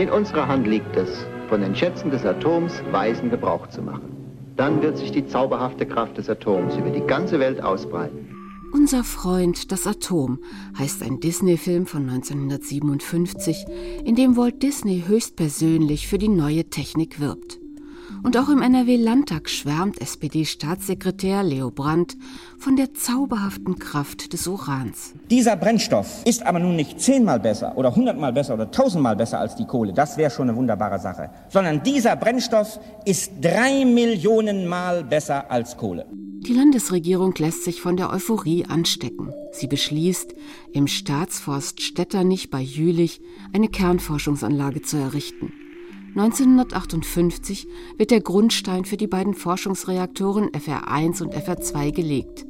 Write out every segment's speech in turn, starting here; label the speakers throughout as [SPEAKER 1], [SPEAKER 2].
[SPEAKER 1] In unserer Hand liegt es, von den Schätzen des Atoms weisen Gebrauch zu machen. Dann wird sich die zauberhafte Kraft des Atoms über die ganze Welt ausbreiten.
[SPEAKER 2] Unser Freund das Atom heißt ein Disney-Film von 1957, in dem Walt Disney höchstpersönlich für die neue Technik wirbt. Und auch im NRW-Landtag schwärmt SPD-Staatssekretär Leo Brandt von der zauberhaften Kraft des Urans.
[SPEAKER 3] Dieser Brennstoff ist aber nun nicht zehnmal besser oder hundertmal besser oder tausendmal besser als die Kohle. Das wäre schon eine wunderbare Sache. Sondern dieser Brennstoff ist drei Millionen Mal besser als Kohle.
[SPEAKER 2] Die Landesregierung lässt sich von der Euphorie anstecken. Sie beschließt, im Staatsforst Stetternich bei Jülich eine Kernforschungsanlage zu errichten. 1958 wird der Grundstein für die beiden Forschungsreaktoren FR1 und FR2 gelegt.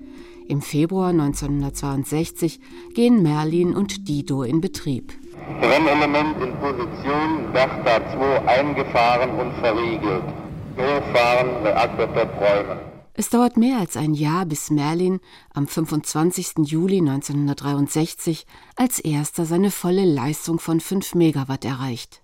[SPEAKER 2] Im Februar 1962 gehen Merlin und Dido in Betrieb.
[SPEAKER 4] Brennelement in Position, Bertha 2 eingefahren und verriegelt. Hochfahren, Reaktor räumen.
[SPEAKER 2] Es dauert mehr als ein Jahr, bis Merlin am 25. Juli 1963 als erster seine volle Leistung von 5 Megawatt erreicht.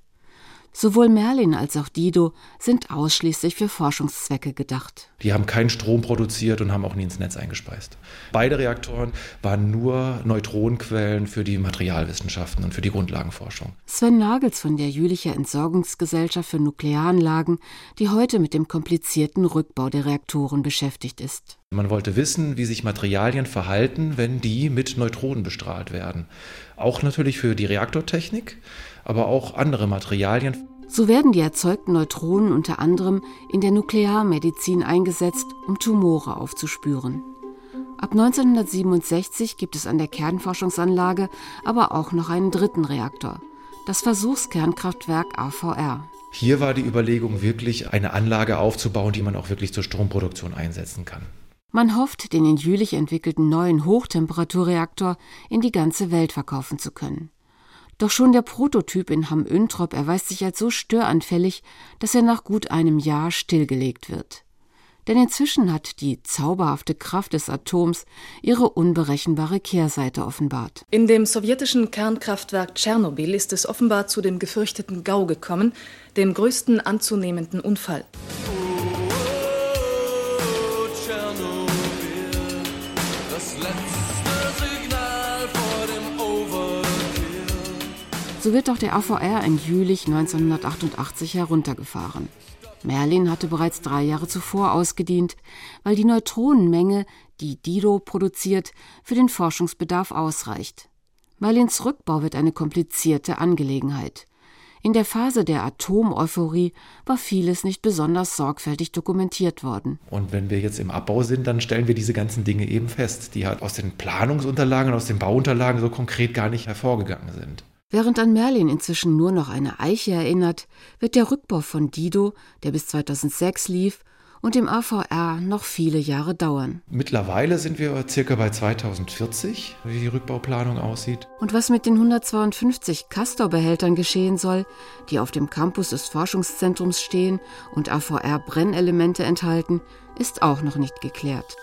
[SPEAKER 2] Sowohl Merlin als auch Dido sind ausschließlich für Forschungszwecke gedacht.
[SPEAKER 5] Die haben keinen Strom produziert und haben auch nie ins Netz eingespeist. Beide Reaktoren waren nur Neutronenquellen für die Materialwissenschaften und für die Grundlagenforschung.
[SPEAKER 2] Sven Nagels von der Jülicher Entsorgungsgesellschaft für Nuklearanlagen, die heute mit dem komplizierten Rückbau der Reaktoren beschäftigt ist.
[SPEAKER 5] Man wollte wissen, wie sich Materialien verhalten, wenn die mit Neutronen bestrahlt werden. Auch natürlich für die Reaktortechnik, aber auch andere Materialien.
[SPEAKER 2] So werden die erzeugten Neutronen unter anderem in der Nuklearmedizin eingesetzt, um Tumore aufzuspüren. Ab 1967 gibt es an der Kernforschungsanlage aber auch noch einen dritten Reaktor, das Versuchskernkraftwerk AVR.
[SPEAKER 5] Hier war die Überlegung wirklich, eine Anlage aufzubauen, die man auch wirklich zur Stromproduktion einsetzen kann.
[SPEAKER 2] Man hofft, den in Jülich entwickelten neuen Hochtemperaturreaktor in die ganze Welt verkaufen zu können. Doch schon der Prototyp in Hamm-Üntrop erweist sich als so störanfällig, dass er nach gut einem Jahr stillgelegt wird. Denn inzwischen hat die zauberhafte Kraft des Atoms ihre unberechenbare Kehrseite offenbart.
[SPEAKER 6] In dem sowjetischen Kernkraftwerk Tschernobyl ist es offenbar zu dem gefürchteten GAU gekommen, dem größten anzunehmenden Unfall.
[SPEAKER 2] So wird auch der AVR in Jülich 1988 heruntergefahren. Merlin hatte bereits drei Jahre zuvor ausgedient, weil die Neutronenmenge, die Dido produziert, für den Forschungsbedarf ausreicht. Merlins Rückbau wird eine komplizierte Angelegenheit. In der Phase der Atomeuphorie war vieles nicht besonders sorgfältig dokumentiert worden.
[SPEAKER 5] Und wenn wir jetzt im Abbau sind, dann stellen wir diese ganzen Dinge eben fest, die halt aus den Planungsunterlagen und aus den Bauunterlagen so konkret gar nicht hervorgegangen sind.
[SPEAKER 2] Während an Merlin inzwischen nur noch eine Eiche erinnert, wird der Rückbau von Dido, der bis 2006 lief, und dem AVR noch viele Jahre dauern.
[SPEAKER 5] Mittlerweile sind wir circa bei 2040, wie die Rückbauplanung aussieht.
[SPEAKER 2] Und was mit den 152 Castor-Behältern geschehen soll, die auf dem Campus des Forschungszentrums stehen und AVR-Brennelemente enthalten, ist auch noch nicht geklärt.